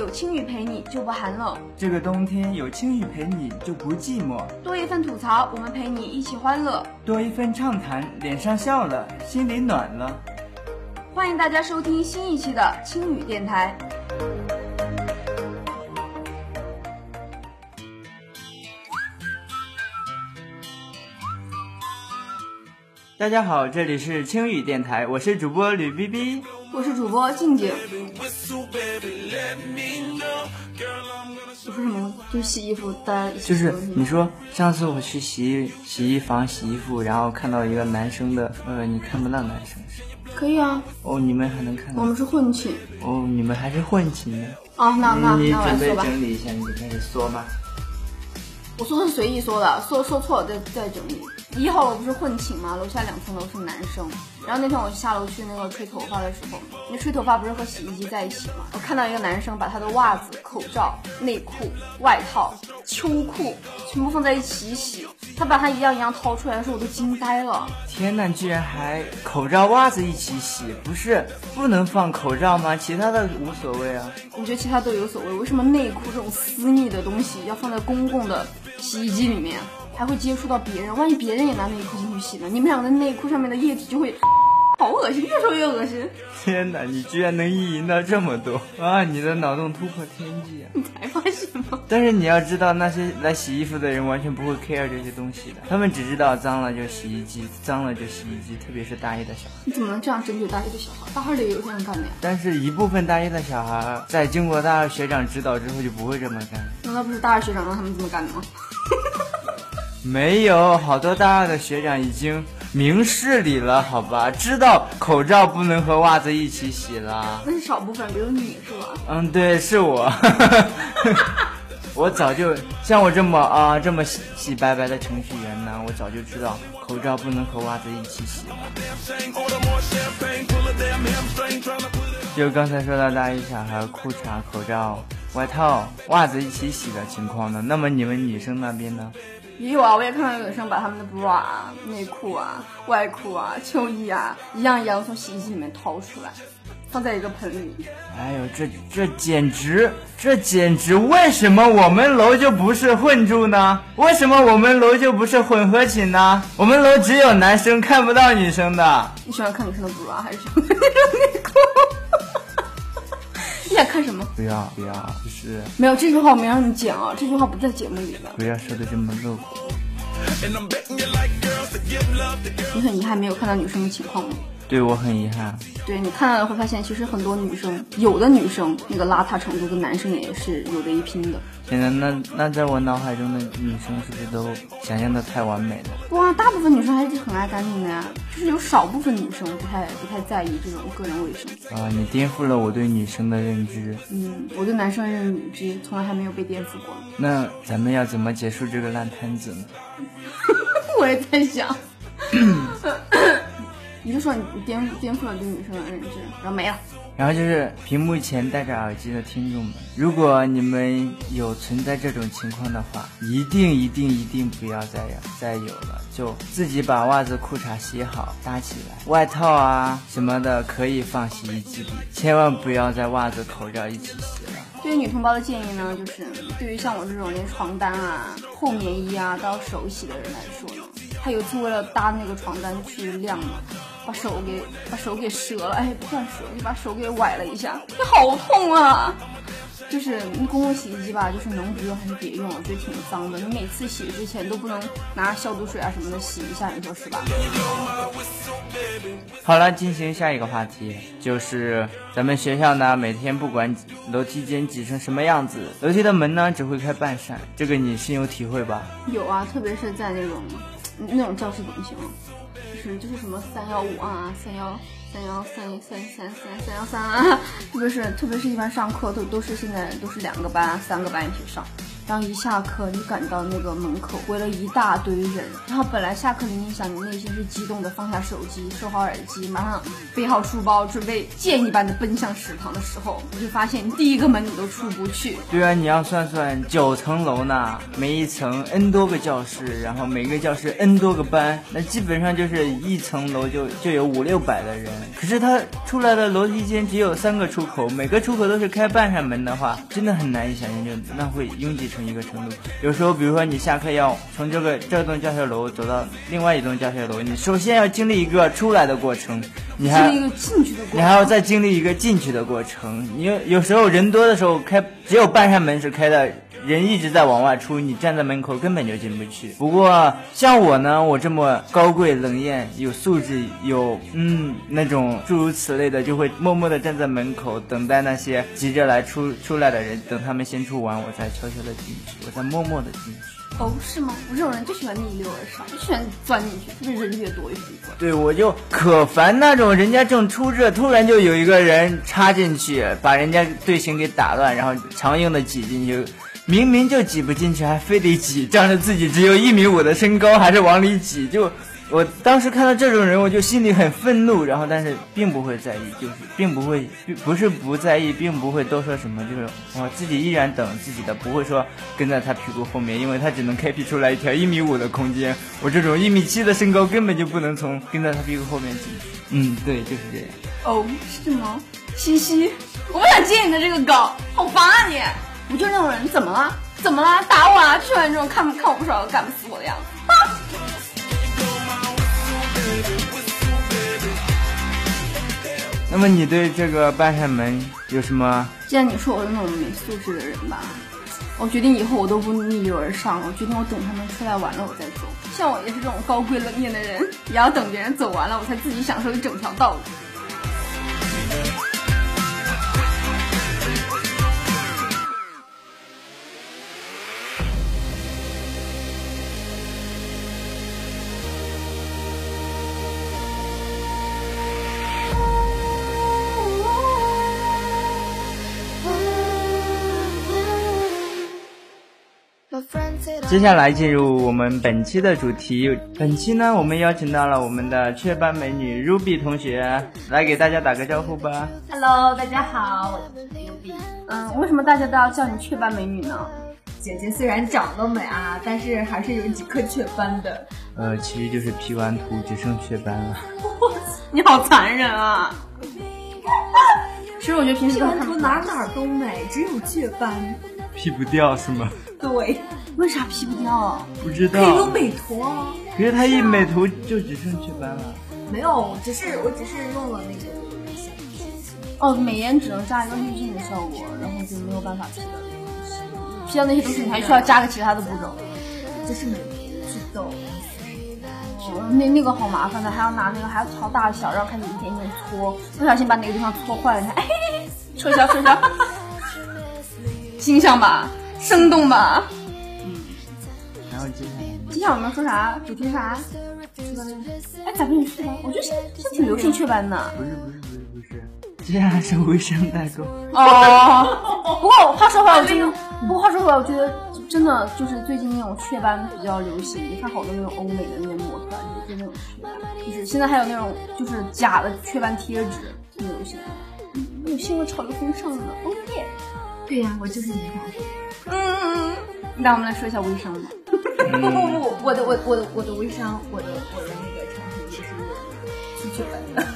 有青雨陪你就不寒冷，这个冬天有青雨陪你就不寂寞，多一份吐槽，我们陪你一起欢乐，多一份畅谈，脸上笑了，心里暖了。欢迎大家收听新一期的青雨电台。大家好，这里是青雨电台，我是主播吕 B B，我是主播静静。我说什么？就是洗衣服，大家一起就是你说上次我去洗洗衣房洗衣服，然后看到一个男生的，呃，你看不到男生是？可以啊，哦，你们还能看到？我们是混寝哦，你们还是混寝的。哦。那那你那我来准备说吧，整理一下，你就开始说吧。我说是随意说的，说说错了再再整理。一号楼不是混寝吗？楼下两层楼是男生。然后那天我下楼去那个吹头发的时候，那吹头发不是和洗衣机在一起吗？我看到一个男生把他的袜子、口罩、内裤、外套、秋裤全部放在一起洗，他把它一样一样掏出来的时候，我都惊呆了。天呐，居然还口罩、袜子一起洗，不是不能放口罩吗？其他的无所谓啊。我觉得其他都有所谓，为什么内裤这种私密的东西要放在公共的洗衣机里面，还会接触到别人？万一别人也拿内裤进去洗呢？你们两个的内裤上面的液体就会，好恶心，越说越恶心。天哪，你居然能意淫到这么多啊！你的脑洞突破天际啊！你才发现吗？但是你要知道，那些来洗衣服的人完全不会 care 这些东西的，他们只知道脏了就洗衣机，脏了就洗衣机，特别是大一的小孩。你怎么能这样针对大一的小孩？大二的也有这样干的呀？但是，一部分大一的小孩在经过大二学长指导之后，就不会这么干。难道不是大二学长让他们这么干的吗？没有，好多大二的学长已经明事理了，好吧？知道口罩不能和袜子一起洗了。那是少部分，比如你是吧？嗯，对，是我。我早就像我这么啊这么洗洗白白的程序员呢，我早就知道口罩不能和袜子一起洗了。就刚才说到大一小孩裤衩、口罩、外套、袜子一起洗的情况呢，那么你们女生那边呢？也有啊，我也看到有女生把他们的 bra 啊、内裤啊、外裤啊、秋衣啊，一样一样从洗衣机里面掏出来，放在一个盆里。哎呦，这这简直，这简直！为什么我们楼就不是混住呢？为什么我们楼就不是混合寝呢？我们楼只有男生，看不到女生的。你喜欢看女生的 bra 还是喜欢看女生的内裤？你想看什么？不要不要，就是没有这句话我没让你剪啊，这句话不在节目里的。不要说的这么露骨。你很遗憾没有看到女生的情况吗？对我很遗憾。对你看到了会发现，其实很多女生，有的女生那个邋遢程度跟男生也是有的一拼的。现在那那在我脑海中的女生是不是都想象的太完美了？哇，大部分女生还是很爱干净的呀，就是有少部分女生不太不太在意这种个人卫生。啊，你颠覆了我对女生的认知。嗯，我对男生的认知从来还没有被颠覆过。那咱们要怎么结束这个烂摊子呢？我也在想，你就说你你颠颠覆了对女生的认知，然后没了。然后就是屏幕前戴着耳机的听众们，如果你们有存在这种情况的话，一定一定一定不要再有再有了，就自己把袜子、裤衩洗好搭起来，外套啊什么的可以放洗衣机里，千万不要在袜子、口罩一起洗了。对于女同胞的建议呢，就是对于像我这种连床单啊、厚棉衣啊都要手洗的人来说呢，他有一次为了搭那个床单去晾嘛，把手给把手给折了，哎，不算折，就把手给崴了一下，你好痛啊！就是那公共洗衣机吧，就是能不用还是别用，我觉得挺脏的。你每次洗之前都不能拿消毒水啊什么的洗一下，你说是吧？好了，进行下一个话题，就是咱们学校呢，每天不管楼梯间挤成什么样子，楼梯的门呢只会开半扇，这个你深有体会吧？有啊，特别是在那种那种教室怎么形容？就是就是什么三幺五啊，三幺三幺三三三三三幺三啊，特别是特别是一般上课都都是现在都是两个班、三个班一起上，然后一下课，你赶到那个门口，围了一大堆人。然后本来下课铃一响，你内心是激动的，放下手机，收好耳机，马上背好书包，准备箭一般的奔向食堂的时候，你就发现第一个门你都出不去。对啊，你要算算九层楼呢，每一层 n 多个教室，然后每个教室 n 多个班，那基本上就是一层楼就就有五六百的人。可是他出来的楼梯间只有三个出口，每个出口都是开半扇门的话，真的很难以想象，就那会拥挤成一个程度。有时候，比如说你下课要从这个这栋教学楼走到另外一栋教学楼，你首先要经历一个出来的过程，你还经历一个进去的过程，你还要再经历一个进去的过程。你有有时候人多的时候开只有半扇门是开的。人一直在往外出，你站在门口根本就进不去。不过像我呢，我这么高贵冷艳、有素质、有嗯那种诸如此类的，就会默默地站在门口等待那些急着来出出来的人，等他们先出完，我再悄悄的进去，我再默默地进去。哦，是吗？我这种人就喜欢逆流而上，就喜欢钻进去，特别人越多越喜欢。对，我就可烦那种人家正出着，突然就有一个人插进去，把人家队形给打乱，然后强硬的挤进去。明明就挤不进去，还非得挤，仗着自己只有一米五的身高，还是往里挤。就我当时看到这种人，我就心里很愤怒，然后但是并不会在意，就是并不会，不是不在意，并不会多说什么，就是我自己依然等自己的，不会说跟在他屁股后面，因为他只能开辟出来一条一米五的空间，我这种一米七的身高根本就不能从跟在他屁股后面进去。嗯，对，就是这样。哦，是吗？西西，我不想接你的这个梗，好烦啊你！我就那种人，怎么了？怎么了？打我啊！去完这种看看我不爽，干不死我的样子。那么你对这个半扇门有什么？既然你说我是那种没素质的人吧，我决定以后我都不逆流而上了。我决定我等他们出来完了我再走。像我也是这种高贵冷艳的人，也要等别人走完了，我才自己享受一整条道路。接下来进入我们本期的主题。本期呢，我们邀请到了我们的雀斑美女 Ruby 同学来给大家打个招呼吧。Hello，大家好，我是 Ruby。嗯，为什么大家都要叫你雀斑美女呢？姐姐虽然长得美啊，但是还是有几颗雀斑的。呃，其实就是 P 完图只剩雀斑了。你好残忍啊！其实我觉得平时 P 完图哪哪都美，只有雀斑。P 不掉是吗？对。为啥 P 不掉？不知道。可以用美图啊。可是它一美图就只剩雀斑了。没有，只是我只是用了那个。哦，美颜只能加一个滤镜的效果，然后就没有办法 P 掉那些东西。P 掉那些东西，你还需要加个其他的步骤。这是美图祛痘。哦，那那个好麻烦的，还要拿那个，还要调大小，然后开始一点点搓，不小心把哪个地方搓坏了，你看，哎，撤销撤销，形象吧，生动吧。嗯。然后接下来我们要说啥？主题啥？哎，咋不你雀斑？我觉得现在现在挺流行雀斑的。不是不是不是不是，接下来是微商代购。哦。不过话说回来，我真的，不过话说回来，我觉得真的就是最近那种雀斑比较流行。你看好多那种欧美的那种模特，就是那种雀斑，就是现在还有那种就是假的雀斑贴纸，挺流行的。有新闻潮流风尚呢。哦耶！对呀，我就是你的。嗯，那我们来说一下微商吧。不不不，我的我我的我的微商，我的我的那个产品也是出去本的。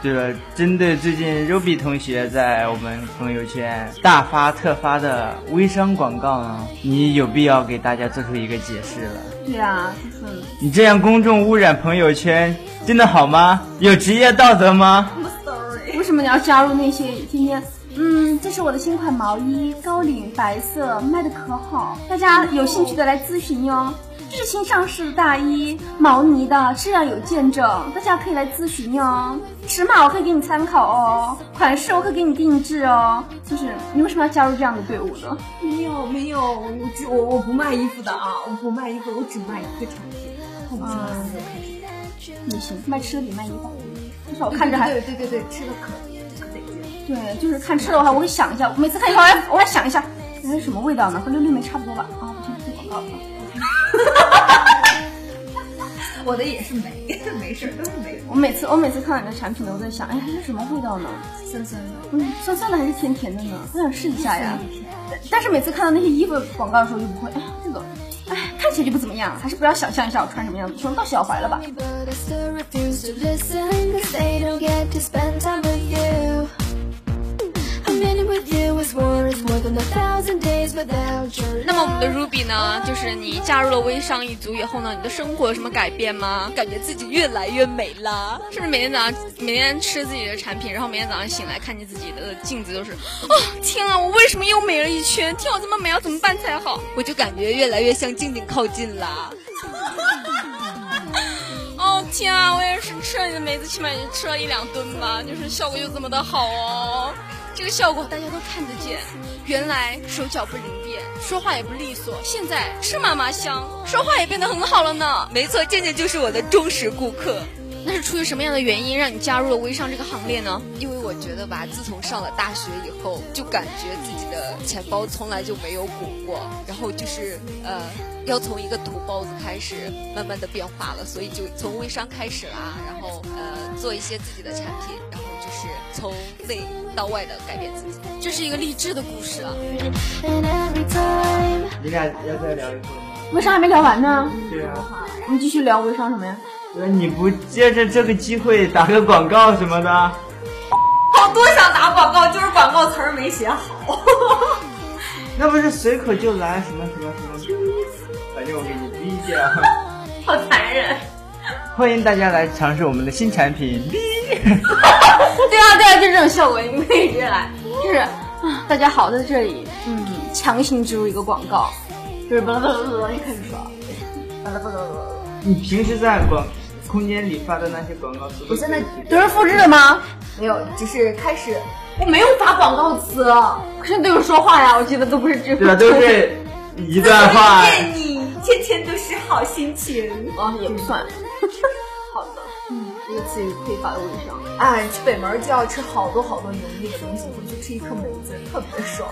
对了，针对最近 Ruby 同学在我们朋友圈大发特发的微商广告呢，你有必要给大家做出一个解释了。对啊，就是你这样公众污染朋友圈，真的好吗？有职业道德吗？Sorry，为什么你要加入那些天天？嗯，这是我的新款毛衣，高领白色，卖的可好，大家有兴趣的来咨询哟。这是新上市的大衣，毛呢的，质量有见证，大家可以来咨询哟。尺码我可以给你参考哦，款式我可以给你定制哦。就是你为什么要加入这样的队伍呢？没有没有，我只我我不卖衣服的啊，我不卖衣服，我只卖一个产品。嗯，也行，卖吃的比卖衣服，至少我看着还对对对对，吃的可。对，就是看吃的话，我会想一下。每次看以后，我还我还想一下，那是什么味道呢？和六六梅差不多吧？啊，不行，不广告了。我的也是梅，没事，都是梅。我每次我每次看到你的产品呢，我在想，哎，它是什么味道呢？酸酸的，嗯，酸酸的还是甜甜的呢？我想试一下呀。但是每次看到那些衣服广告的时候，就不会，哎呀，这个，哎，看起来就不怎么样，还是不要想象一下我穿什么样子，穿到脚踝了吧。那么我们的 Ruby 呢？就是你加入了微商一族以后呢，你的生活有什么改变吗？感觉自己越来越美了，是不是？每天早上每天吃自己的产品，然后每天早上醒来看见自己的镜子，都是哦天啊，我为什么又美了一圈？天，我这么美，要怎么办才好？我就感觉越来越向静静靠近了。哦天啊，我也是吃了你的梅子，起码也吃了一两顿吧，就是效果就这么的好哦。这个效果大家都看得见，原来手脚不灵便，说话也不利索，现在吃嘛嘛香，说话也变得很好了呢。没错，健健就是我的忠实顾客。那是出于什么样的原因让你加入了微商这个行列呢？因为我觉得吧，自从上了大学以后，就感觉自己的钱包从来就没有鼓过，然后就是呃，要从一个土包子开始，慢慢的变化了，所以就从微商开始啦，然后呃，做一些自己的产品，然后就是从内到外的改变自己。这是一个励志的故事啊你俩要再聊一会儿吗？微商还没聊完呢，对啊，我们继续聊微商什么呀？那你不借着这个机会打个广告什么的？好多想打广告，就是广告词儿没写好。那不是随口就来什么什么什么？反正我给你逼掉。好残忍。欢迎大家来尝试我们的新产品。对啊对啊，就这种效果，你们可以直接来，就是啊，大家好，在这里，嗯，强行植入一个广告，就是巴拉巴拉巴拉你开始说，巴拉巴拉巴拉，你平时在广空间里发的那些广告词，我现在都是复制的吗？没有，只是开始。我没有发广告词，可是都有说话呀，我记得都不是这对啊？都是一段话。见你天天都是好心情。啊，也不算。好的，嗯，这个词语匮乏的微商。哎，去北门就要吃好多好多油腻的东西，回去吃一颗梅子特别爽。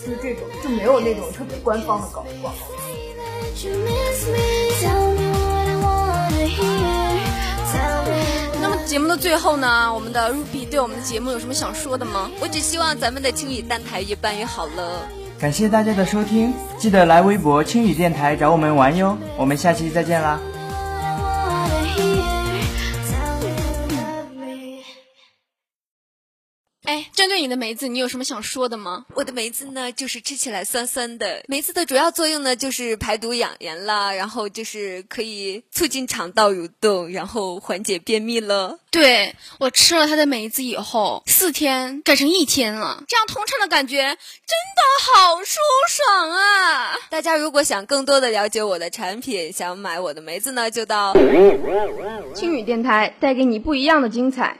就是这种，就没有那种特别官方的广广告。that you miss me, tell me what I wanna hear. Tell me 那么节目的最后呢，我们的 Ruby 对我们的节目有什么想说的吗？我只希望咱们的青语蛋台越办越好了。感谢大家的收听，记得来微博青语电台找我们玩哟。我们下期再见啦！对你的梅子，你有什么想说的吗？我的梅子呢，就是吃起来酸酸的。梅子的主要作用呢，就是排毒养颜啦，然后就是可以促进肠道蠕动，然后缓解便秘了。对我吃了它的梅子以后，四天改成一天了，这样通畅的感觉真的好舒爽啊！大家如果想更多的了解我的产品，想买我的梅子呢，就到青语电台带给你不一样的精彩。